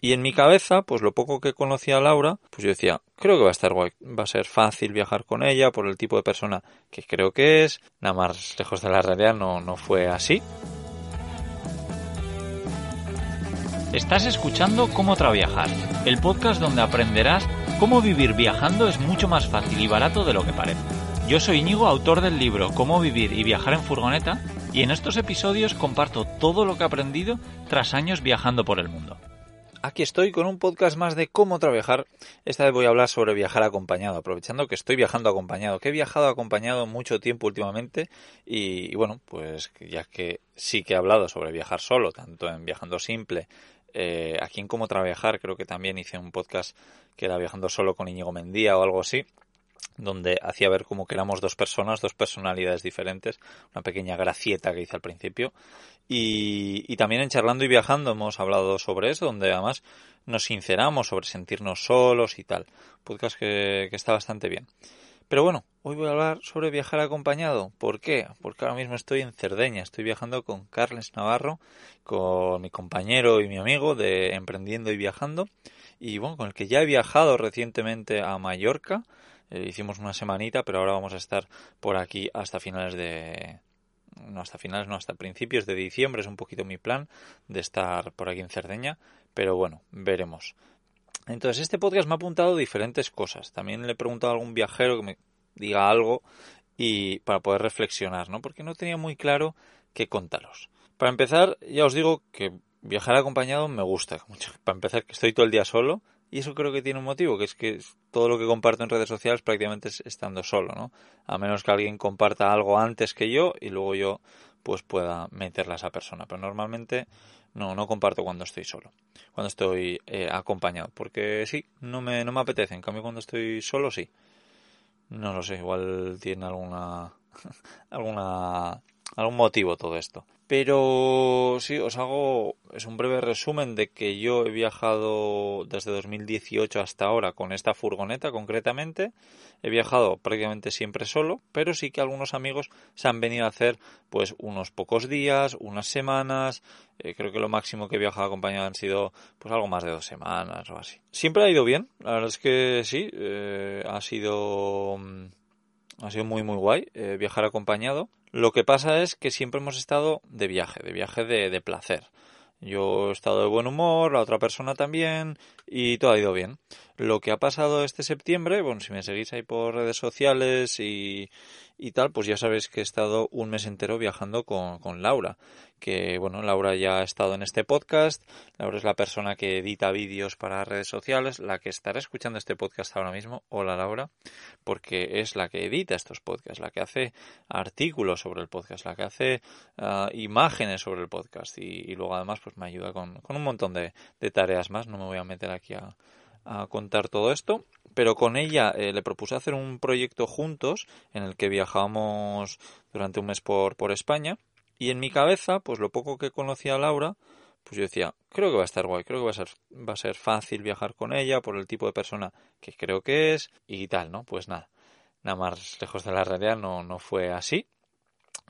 Y en mi cabeza, pues lo poco que conocía a Laura, pues yo decía, creo que va a estar guay, va a ser fácil viajar con ella por el tipo de persona que creo que es, nada más lejos de la realidad no, no fue así. Estás escuchando Cómo Traviajar, el podcast donde aprenderás cómo vivir viajando es mucho más fácil y barato de lo que parece. Yo soy Íñigo, autor del libro Cómo vivir y viajar en furgoneta, y en estos episodios comparto todo lo que he aprendido tras años viajando por el mundo. Aquí estoy con un podcast más de cómo trabajar. Esta vez voy a hablar sobre viajar acompañado, aprovechando que estoy viajando acompañado, que he viajado acompañado mucho tiempo últimamente y, bueno, pues ya que sí que he hablado sobre viajar solo, tanto en Viajando Simple, eh, aquí en Cómo Trabajar creo que también hice un podcast que era Viajando solo con Íñigo Mendía o algo así donde hacía ver como que éramos dos personas, dos personalidades diferentes, una pequeña gracieta que hice al principio. Y, también en Charlando y Viajando hemos hablado sobre eso, donde además nos sinceramos sobre sentirnos solos y tal. Podcast que, que está bastante bien. Pero bueno, hoy voy a hablar sobre viajar acompañado. ¿Por qué? Porque ahora mismo estoy en Cerdeña, estoy viajando con Carles Navarro, con mi compañero y mi amigo de Emprendiendo y Viajando, y bueno, con el que ya he viajado recientemente a Mallorca, eh, hicimos una semanita, pero ahora vamos a estar por aquí hasta finales de... No, hasta finales, no, hasta principios de diciembre es un poquito mi plan de estar por aquí en Cerdeña, pero bueno, veremos. Entonces, este podcast me ha apuntado diferentes cosas. También le he preguntado a algún viajero que me diga algo y para poder reflexionar, ¿no? Porque no tenía muy claro qué contaros. Para empezar, ya os digo que viajar acompañado me gusta mucho. Para empezar, que estoy todo el día solo, y eso creo que tiene un motivo, que es que todo lo que comparto en redes sociales prácticamente es estando solo, ¿no? A menos que alguien comparta algo antes que yo y luego yo pues pueda meterla a esa persona. Pero normalmente no, no comparto cuando estoy solo, cuando estoy eh, acompañado. Porque sí, no me, no me apetece. En cambio, cuando estoy solo, sí. No lo sé, igual tiene alguna, alguna, algún motivo todo esto. Pero sí, os hago es un breve resumen de que yo he viajado desde 2018 hasta ahora con esta furgoneta concretamente. He viajado prácticamente siempre solo, pero sí que algunos amigos se han venido a hacer pues unos pocos días, unas semanas. Eh, creo que lo máximo que he viajado acompañado han sido pues algo más de dos semanas o así. Siempre ha ido bien, la verdad es que sí, eh, ha sido mm, ha sido muy muy guay eh, viajar acompañado. Lo que pasa es que siempre hemos estado de viaje, de viaje de, de placer. Yo he estado de buen humor, la otra persona también, y todo ha ido bien. Lo que ha pasado este septiembre, bueno, si me seguís ahí por redes sociales y, y tal, pues ya sabéis que he estado un mes entero viajando con, con Laura. Que bueno, Laura ya ha estado en este podcast. Laura es la persona que edita vídeos para redes sociales, la que estará escuchando este podcast ahora mismo. Hola Laura, porque es la que edita estos podcasts, la que hace artículos sobre el podcast, la que hace ah, imágenes sobre el podcast y, luego además pues me ayuda con, con un montón de, de tareas más. No me voy a meter aquí a, a contar todo esto, pero con ella eh, le propuse hacer un proyecto juntos en el que viajamos durante un mes por, por España y en mi cabeza, pues lo poco que conocía a Laura, pues yo decía, creo que va a estar guay, creo que va a ser, va a ser fácil viajar con ella por el tipo de persona que creo que es y tal, ¿no? Pues nada, nada más lejos de la realidad no, no fue así.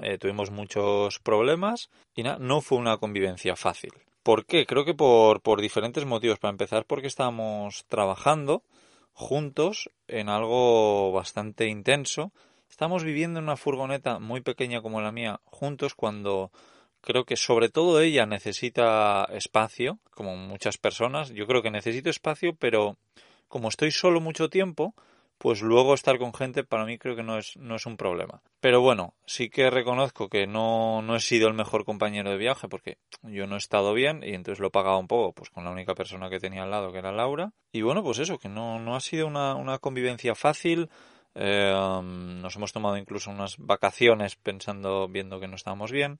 Eh, tuvimos muchos problemas y nada, no fue una convivencia fácil. ¿Por qué? Creo que por, por diferentes motivos. Para empezar, porque estábamos trabajando juntos en algo bastante intenso. Estamos viviendo en una furgoneta muy pequeña como la mía juntos cuando creo que sobre todo ella necesita espacio, como muchas personas. Yo creo que necesito espacio, pero como estoy solo mucho tiempo, pues luego estar con gente para mí creo que no es, no es un problema. Pero bueno, sí que reconozco que no, no he sido el mejor compañero de viaje porque yo no he estado bien y entonces lo he pagado un poco pues con la única persona que tenía al lado que era Laura. Y bueno, pues eso, que no, no ha sido una, una convivencia fácil. Eh, nos hemos tomado incluso unas vacaciones pensando, viendo que no estábamos bien.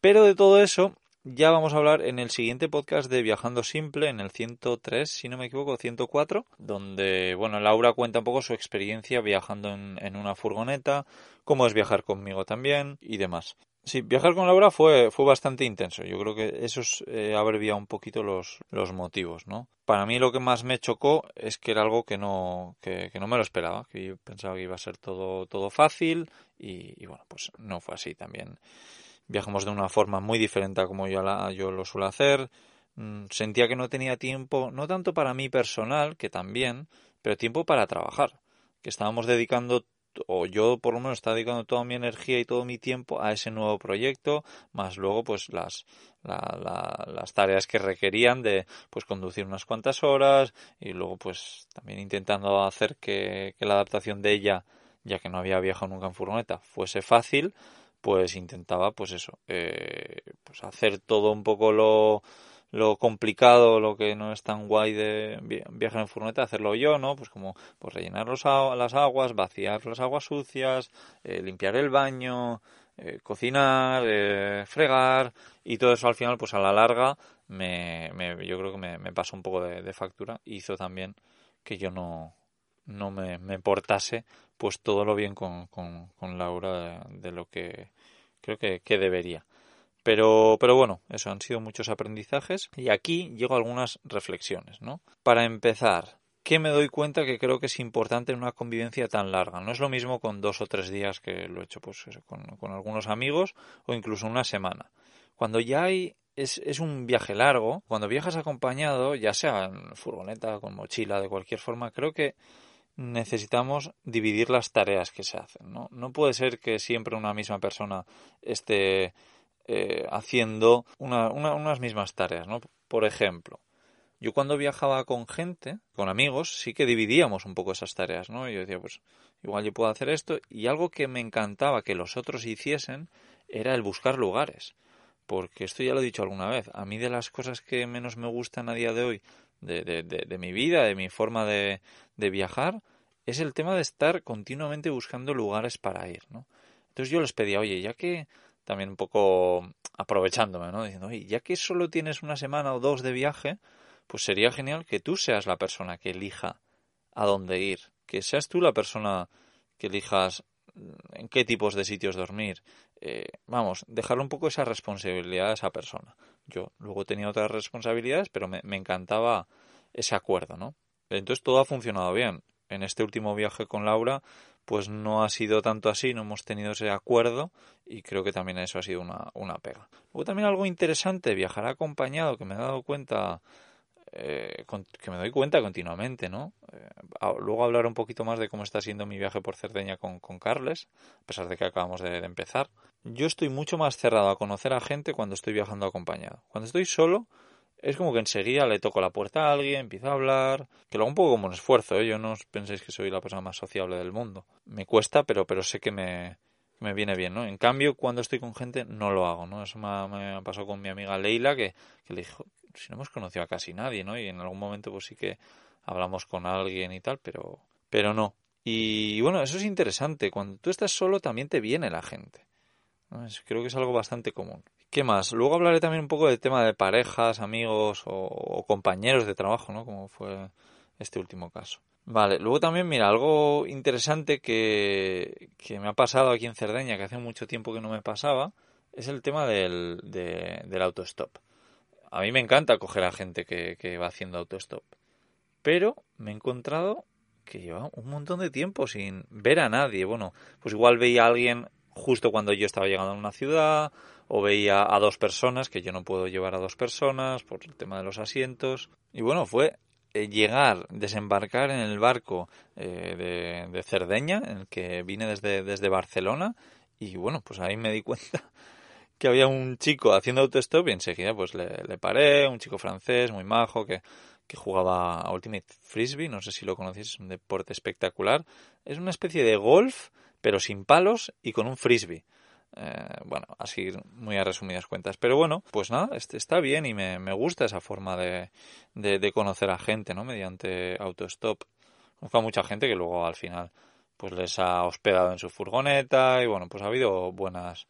Pero de todo eso ya vamos a hablar en el siguiente podcast de Viajando Simple, en el 103, si no me equivoco, 104, donde, bueno, Laura cuenta un poco su experiencia viajando en, en una furgoneta, cómo es viajar conmigo también y demás. Sí, viajar con Laura fue, fue bastante intenso. Yo creo que eso es, eh, abrevia un poquito los, los motivos, ¿no? Para mí lo que más me chocó es que era algo que no, que, que no me lo esperaba, que yo pensaba que iba a ser todo, todo fácil y, y bueno, pues no fue así también. Viajamos de una forma muy diferente a como yo, la, yo lo suelo hacer. Mm, sentía que no tenía tiempo, no tanto para mí personal, que también, pero tiempo para trabajar. Que estábamos dedicando o yo por lo menos estaba dedicando toda mi energía y todo mi tiempo a ese nuevo proyecto, más luego pues las, la, la, las tareas que requerían de pues conducir unas cuantas horas y luego pues también intentando hacer que, que la adaptación de ella, ya que no había viajado nunca en furgoneta, fuese fácil, pues intentaba pues eso, eh, pues hacer todo un poco lo lo complicado, lo que no es tan guay de viajar en furgoneta, hacerlo yo, ¿no? Pues como pues rellenar los, las aguas, vaciar las aguas sucias, eh, limpiar el baño, eh, cocinar, eh, fregar y todo eso al final, pues a la larga, me, me yo creo que me, me pasó un poco de, de, factura. Hizo también que yo no, no me, me portase pues todo lo bien con, con, Laura de, lo que creo que, que debería. Pero, pero bueno, eso han sido muchos aprendizajes y aquí llego a algunas reflexiones, ¿no? Para empezar, ¿qué me doy cuenta que creo que es importante en una convivencia tan larga? No es lo mismo con dos o tres días que lo he hecho pues con, con, algunos amigos o incluso una semana. Cuando ya hay es, es un viaje largo, cuando viajas acompañado, ya sea en furgoneta, con mochila, de cualquier forma, creo que necesitamos dividir las tareas que se hacen, ¿no? No puede ser que siempre una misma persona esté eh, haciendo una, una, unas mismas tareas, ¿no? Por ejemplo, yo cuando viajaba con gente, con amigos, sí que dividíamos un poco esas tareas, ¿no? Yo decía, pues igual yo puedo hacer esto y algo que me encantaba que los otros hiciesen era el buscar lugares. Porque esto ya lo he dicho alguna vez, a mí de las cosas que menos me gustan a día de hoy de, de, de, mi vida, de mi forma de, de viajar, es el tema de estar continuamente buscando lugares para ir, ¿no? Entonces yo les pedía, oye, ya que también un poco aprovechándome, ¿no? Diciendo, oye, ya que solo tienes una semana o dos de viaje, pues sería genial que tú seas la persona que elija a dónde ir, que seas tú la persona que elijas mm, en qué tipos de sitios dormir. Eh, vamos, dejarle un poco esa responsabilidad a esa persona. Yo luego tenía otras responsabilidades, pero me, encantaba ese acuerdo, ¿no? Entonces todo ha funcionado bien. En este último viaje con Laura, pues no ha sido tanto así, no hemos tenido ese acuerdo y creo que también eso ha sido una, una pega. Luego también algo interesante, viajar acompañado, que me he dado cuenta, eh, con, que me doy cuenta continuamente, ¿no? Eh, luego hablar un poquito más de cómo está siendo mi viaje por Cerdeña con, con Carles, a pesar de que acabamos de, empezar. Yo estoy mucho más cerrado a conocer a gente cuando estoy viajando acompañado. Cuando estoy solo, es como que enseguida le toco la puerta a alguien, empiezo a hablar, que lo hago un poco como un esfuerzo, ¿eh? yo no os penséis que soy la persona más sociable del mundo. Me cuesta, pero, pero sé que me, me viene bien, ¿no? En cambio, cuando estoy con gente, no lo hago, ¿no? Eso me, me pasado con mi amiga Leila, que, que, le dijo, si no hemos conocido a casi nadie, ¿no? Y en algún momento, pues sí que hablamos con alguien y tal, pero, pero no. Y bueno, eso es interesante. Cuando tú estás solo, también te viene la gente. Creo que es algo bastante común. ¿Qué más? Luego hablaré también un poco del tema de parejas, amigos o, o, compañeros de trabajo, ¿no? Como fue este último caso. Vale, luego también, mira, algo interesante que, que me ha pasado aquí en Cerdeña, que hace mucho tiempo que no me pasaba, es el tema del, de, del autostop. A mí me encanta coger a gente que, va haciendo autostop, pero me he encontrado que lleva un montón de tiempo sin ver a nadie. Bueno, pues igual veía a alguien justo cuando yo estaba llegando a una ciudad, o veía a dos personas, que yo no puedo llevar a dos personas por el tema de los asientos. Y bueno, fue eh, llegar, desembarcar en el barco eh, de, de, Cerdeña, en el que vine desde, desde Barcelona, y bueno, pues ahí me di cuenta que había un chico haciendo autostop y enseguida pues le, le paré, un chico francés muy majo que, que jugaba a Ultimate Frisbee, no sé si lo conocéis, es un deporte espectacular. Es una especie de golf, pero sin palos y con un frisbee. Eh, bueno, así muy a resumidas cuentas. Pero bueno, pues nada, este está bien y me, me gusta esa forma de, de, de, conocer a gente, ¿no? Mediante autostop. Conozco a mucha gente que luego al final pues les ha hospedado en su furgoneta y bueno, pues ha habido buenas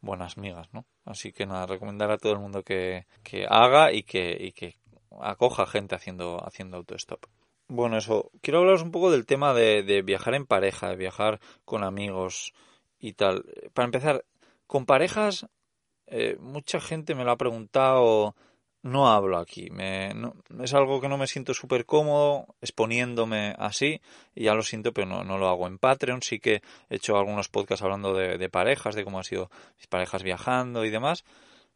buenas migas, ¿no? Así que nada, recomendar a todo el mundo que, que haga y que, y que acoja gente haciendo, haciendo autostop. Bueno, eso. Quiero hablaros un poco del tema de, de viajar en pareja, de viajar con amigos y tal. Para empezar, con parejas, eh, mucha gente me lo ha preguntado. No hablo aquí. Me, es algo que no me siento súper cómodo exponiéndome así. Y ya lo siento, pero no, no, lo hago en Patreon. Sí que he hecho algunos podcasts hablando de, parejas, de cómo han sido mis parejas viajando y demás.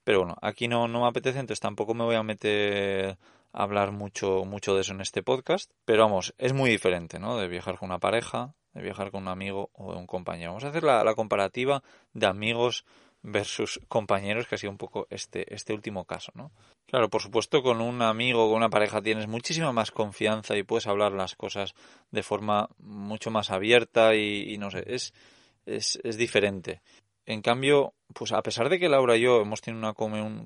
Pero bueno, aquí no, me apetece, entonces tampoco me voy a meter a hablar mucho, mucho de eso en este podcast. Pero vamos, es muy diferente, ¿no? De viajar con una pareja, de viajar con un amigo o un compañero. Vamos a hacer la comparativa de amigos versus compañeros, que ha sido un poco este, este último caso, ¿no? Claro, por supuesto, con un amigo con una pareja tienes muchísima más confianza y puedes hablar las cosas de forma mucho más abierta y, no sé, es, es, es diferente. En cambio, pues a pesar de que Laura y yo hemos tenido una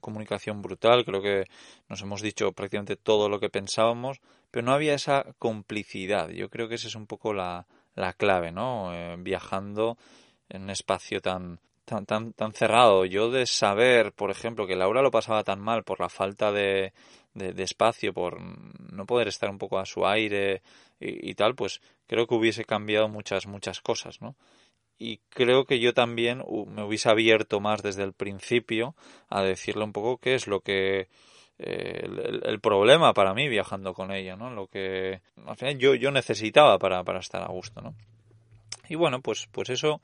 comunicación brutal, creo que nos hemos dicho prácticamente todo lo que pensábamos, pero no había esa complicidad. Yo creo que esa es un poco la, la clave, ¿no? Eh, viajando en un espacio tan, tan, tan, tan cerrado. Yo de saber, por ejemplo, que Laura lo pasaba tan mal por la falta de, de, espacio, por no poder estar un poco a su aire y, y, tal, pues creo que hubiese cambiado muchas, muchas cosas, ¿no? y creo que yo también me hubiese abierto más desde el principio a decirle un poco qué es lo que eh, el, el, problema para mí viajando con ella, ¿no? Lo que al final yo, yo necesitaba para, para estar a gusto, ¿no? Y bueno, pues, pues eso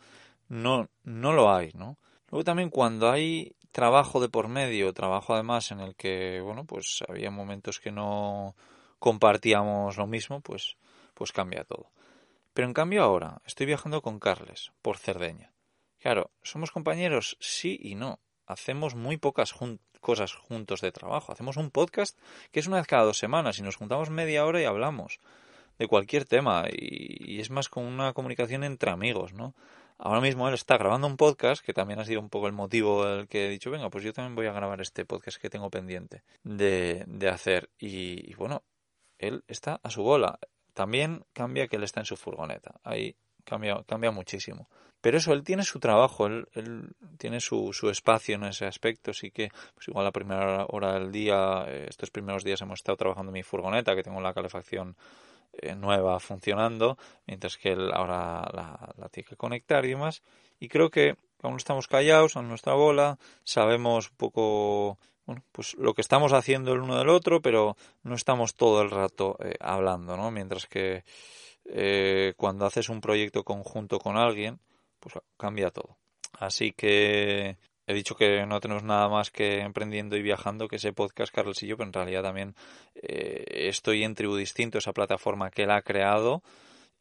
no, no lo hay, ¿no? Luego también cuando hay trabajo de por medio, trabajo además en el que, bueno, pues había momentos que no compartíamos lo mismo, pues, pues cambia todo. Pero en cambio ahora estoy viajando con Carles por Cerdeña. Claro, somos compañeros sí y no. Hacemos muy pocas cosas juntos de trabajo. Hacemos un podcast que es una vez cada dos semanas y nos juntamos media hora y hablamos de cualquier tema y, y es más como una comunicación entre amigos, ¿no? Ahora mismo él está grabando un podcast, que también ha sido un poco el motivo el que he dicho, venga, pues yo también voy a grabar este podcast que tengo pendiente de, de hacer. Y, y, bueno, él está a su bola. También cambia que él está en su furgoneta. Ahí cambia, cambia muchísimo. Pero eso, él tiene su trabajo, él, él tiene su, su, espacio en ese aspecto. Sí que, pues igual la primera hora del día, eh, estos primeros días hemos estado trabajando en mi furgoneta, que tengo la calefacción eh, nueva funcionando, mientras que él ahora la, tiene que conectar y demás. Y creo que aún estamos callados en nuestra bola, sabemos un poco bueno, pues lo que estamos haciendo el uno del otro, pero no estamos todo el rato eh, hablando, ¿no? Mientras que eh, cuando haces un proyecto conjunto con alguien, pues cambia todo. Así que he dicho que no tenemos nada más que emprendiendo y viajando que ese podcast, Carlos y yo, pero en realidad también eh, estoy en Tribu Distinto, esa plataforma que él ha creado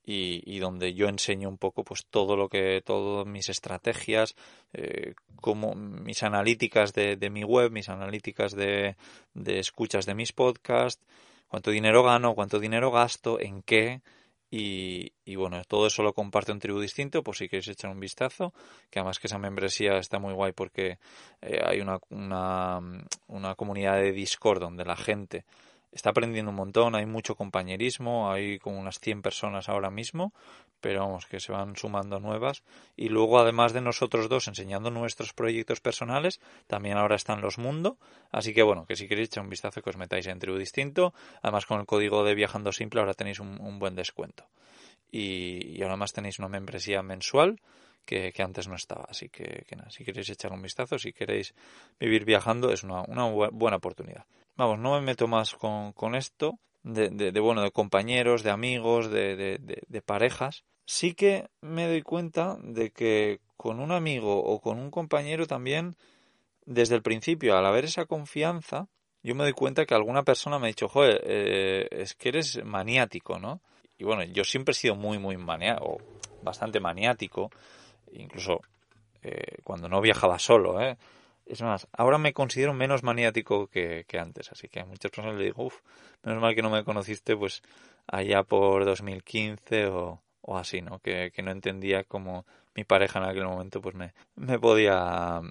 y, y, donde yo enseño un poco pues todo lo que todas mis estrategias eh, como mis analíticas de, de, mi web mis analíticas de, de, escuchas de mis podcasts cuánto dinero gano cuánto dinero gasto en qué y, y, bueno, todo eso lo comparto en Tribu Distinto, por si queréis echar un vistazo, que además que esa membresía está muy guay porque eh, hay una, una, una comunidad de Discord donde la gente está aprendiendo un montón, hay mucho compañerismo, hay como unas 100 personas ahora mismo, pero vamos, que se van sumando nuevas. Y luego, además de nosotros dos enseñando nuestros proyectos personales, también ahora están los Mundo. Así que bueno, que si queréis echar un vistazo, que os metáis en Tribu Distinto. Además, con el código de Viajando Simple ahora tenéis un, un buen descuento. Y, y ahora más tenéis una membresía mensual que, que, antes no estaba. Así que, que nada, si queréis echar un vistazo, si queréis vivir viajando, es una, una buena oportunidad. Vamos, no me meto más con, con esto, de, de, de, bueno, de compañeros, de amigos, de, de, parejas. Sí que me doy cuenta de que con un amigo o con un compañero también, desde el principio, al haber esa confianza, yo me doy cuenta que alguna persona me ha dicho, joder, eh, es que eres maniático, ¿no? Y bueno, yo siempre he sido muy, muy maniático, bastante maniático, incluso eh, cuando no viajaba solo, ¿eh? Es más, ahora me considero menos maniático que, antes, así que a muchas personas le digo, uff, menos mal que no me conociste pues allá por 2015 o, o así, ¿no? Que, que, no entendía cómo mi pareja en aquel momento pues me, me podía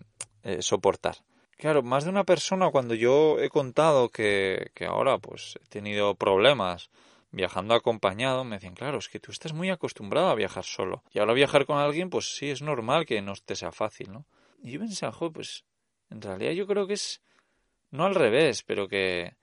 eh, soportar. Claro, más de una persona cuando yo he contado que, que ahora pues he tenido problemas viajando acompañado, me decían, claro, es que tú estás muy acostumbrado a viajar solo. Y ahora viajar con alguien, pues sí, es normal que no te sea fácil, ¿no? Y yo pensaba, joder, pues en realidad yo creo que es no al revés, pero que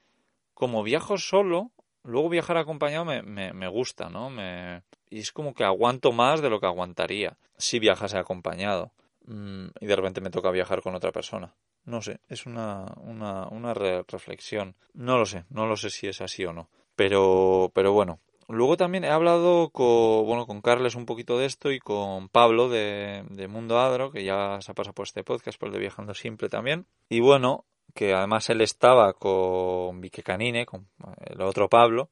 como viajo solo, luego viajar acompañado me, me, me gusta, ¿no? Me, y es como que aguanto más de lo que aguantaría si viajase acompañado mm, y de repente me toca viajar con otra persona. No sé, es una, una, una reflexión. No lo sé, no lo sé si es así o no. Pero, pero bueno. Luego también he hablado con, bueno, con Carles un poquito de esto y con Pablo de, de Mundo Adro, que ya se ha pasado por este podcast, por el de Viajando Simple también. Y bueno, que además él estaba con Vique Canine, con el otro Pablo,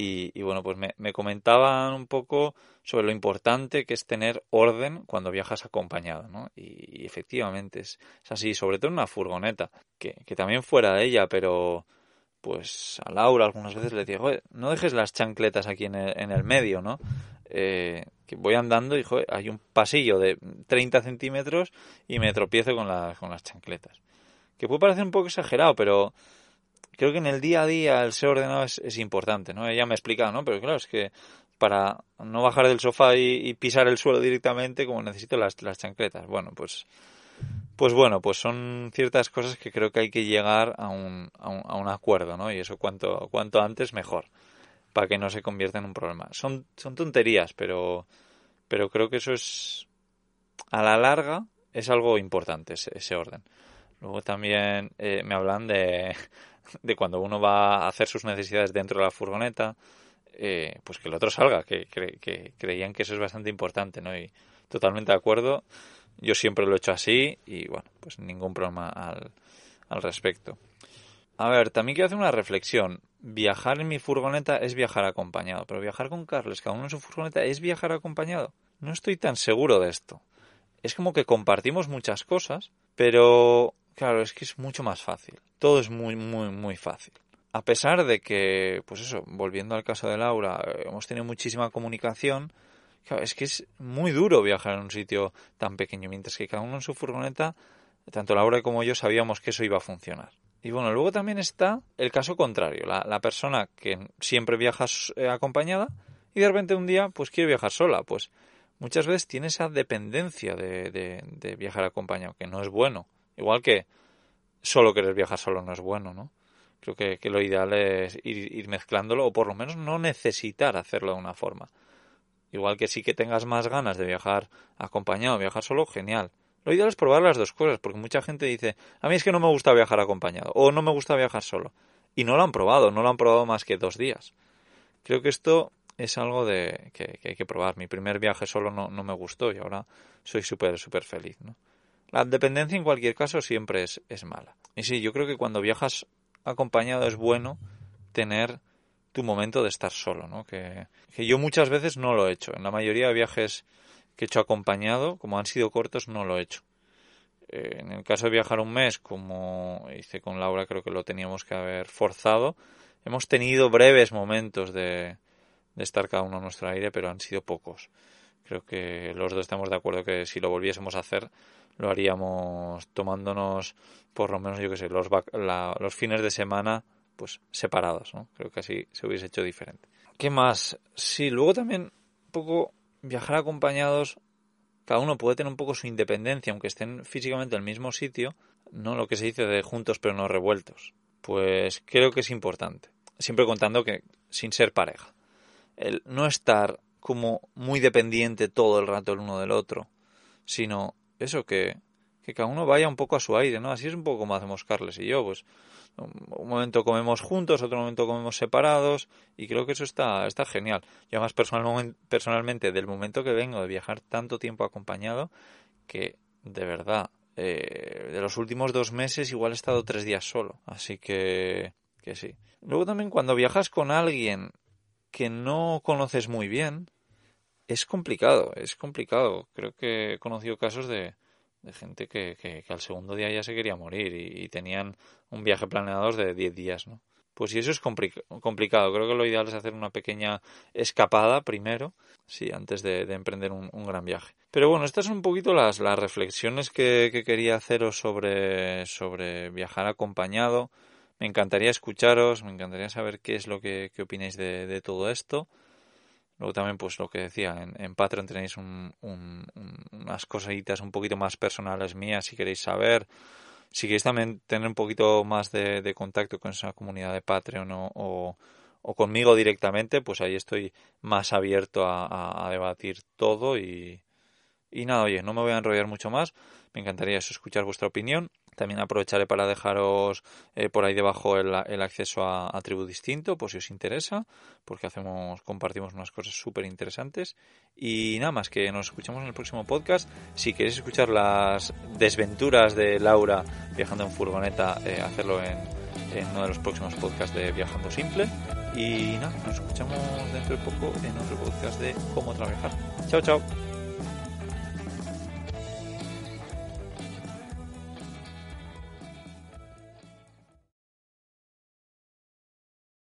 y, bueno, pues me, comentaban un poco sobre lo importante que es tener orden cuando viajas acompañado, ¿no? Y, efectivamente es, así, sobre todo en una furgoneta, que, también fuera de ella, pero pues a Laura algunas veces le decía, no dejes las chancletas aquí en el, medio, ¿no? Eh, que voy andando y hay un pasillo de 30 centímetros y me tropiezo con, con las chancletas. Que puede parecer un poco exagerado, pero creo que en el día a día el ser ordenado es, importante, ¿no? Ella me ha explicado, ¿no? Pero claro, es que para no bajar del sofá y, pisar el suelo directamente, como necesito las, las chancletas. Bueno, pues, pues bueno, pues son ciertas cosas que creo que hay que llegar a un, a un, acuerdo, ¿no? Y eso cuanto, cuanto antes mejor, para que no se convierta en un problema. Son, son tonterías, pero, pero creo que eso es, a la larga, es algo importante, ese, orden. Luego también eh, me hablan de, de cuando uno va a hacer sus necesidades dentro de la furgoneta, eh, pues que el otro salga, que, que, creían que eso es bastante importante, ¿no? Y totalmente de acuerdo. Yo siempre lo he hecho así y bueno, pues ningún problema al, al respecto. A ver, también quiero hacer una reflexión. Viajar en mi furgoneta es viajar acompañado, pero viajar con Carles, cada uno en su furgoneta, es viajar acompañado. No estoy tan seguro de esto. Es como que compartimos muchas cosas, pero Claro, es que es mucho más fácil. Todo es muy, muy, muy fácil. A pesar de que, pues eso, volviendo al caso de Laura, eh, hemos tenido muchísima comunicación, claro, es que es muy duro viajar en un sitio tan pequeño, mientras que cada uno en su furgoneta, tanto Laura como yo sabíamos que eso iba a funcionar. Y bueno, luego también está el caso contrario, la, persona que siempre viaja eh, acompañada y de repente un día pues quiere viajar sola, pues muchas veces tiene esa dependencia de, de viajar acompañado, que no es bueno. Igual que solo querer viajar solo no es bueno, ¿no? Creo que, lo ideal es ir, mezclándolo o por lo menos no necesitar hacerlo de una forma. Igual que sí que tengas más ganas de viajar acompañado, viajar solo, genial. Lo ideal es probar las dos cosas, porque mucha gente dice, a mí es que no me gusta viajar acompañado o no me gusta viajar solo. Y no lo han probado, no lo han probado más que dos días. Creo que esto es algo de que, hay que probar. Mi primer viaje solo no, no me gustó y ahora soy súper, súper feliz, ¿no? La dependencia en cualquier caso siempre es, es mala. Y sí, yo creo que cuando viajas acompañado es bueno tener tu momento de estar solo, ¿no? Que, yo muchas veces no lo he hecho. En la mayoría de viajes que he hecho acompañado, como han sido cortos, no lo he hecho. Eh, en el caso de viajar un mes, como hice con Laura, creo que lo teníamos que haber forzado. Hemos tenido breves momentos de, de estar cada uno a nuestro aire, pero han sido pocos. Creo que los dos estamos de acuerdo que si lo volviésemos a hacer, lo haríamos tomándonos por lo menos yo que sé los, los fines de semana pues separados ¿no? creo que así se hubiese hecho diferente. Qué más sí luego también un poco viajar acompañados cada uno puede tener un poco su independencia aunque estén físicamente en el mismo sitio no lo que se dice de juntos pero no revueltos. Pues creo que es importante siempre contando que sin ser pareja. El no estar como muy dependiente todo el rato el uno del otro sino eso, que, que cada uno vaya un poco a su aire, ¿no? Así es un poco como hacemos Carles y yo, pues un momento comemos juntos, otro momento comemos separados y creo que eso está, está genial. Yo además personalmente del momento que vengo de viajar tanto tiempo acompañado que de verdad eh, de los últimos dos meses igual he estado tres días solo, así que, que sí. Luego también cuando viajas con alguien que no conoces muy bien, es complicado, es complicado. Creo que he conocido casos de, de gente que, que, al segundo día ya se quería morir y, tenían un viaje planeado de 10 días, ¿no? Pues si eso es complicado. Creo que lo ideal es hacer una pequeña escapada primero, sí, antes de, emprender un, gran viaje. Pero bueno, estas son un poquito las, las reflexiones que, que quería haceros sobre, sobre viajar acompañado. Me encantaría escucharos, me encantaría saber qué es lo que, que opináis de, de todo esto. Luego también, pues lo que decía, en, Patreon tenéis unas cositas un poquito más personales mías si queréis saber. Si queréis también tener un poquito más de, contacto con esa comunidad de Patreon o, o, conmigo directamente, pues ahí estoy más abierto a, debatir todo y, y nada, oye, no me voy a enrollar mucho más. Me encantaría escuchar vuestra opinión. También aprovecharé para dejaros eh, por ahí debajo el, acceso a, Tribu Distinto, por si os interesa, porque hacemos, compartimos unas cosas súper interesantes. Y nada más, que nos escuchamos en el próximo podcast. Si queréis escuchar las desventuras de Laura viajando en furgoneta, eh, hacerlo en, en uno de los próximos podcasts de Viajando Simple. Y nada, nos escuchamos dentro de poco en otro podcast de cómo trabajar. Chao, chao.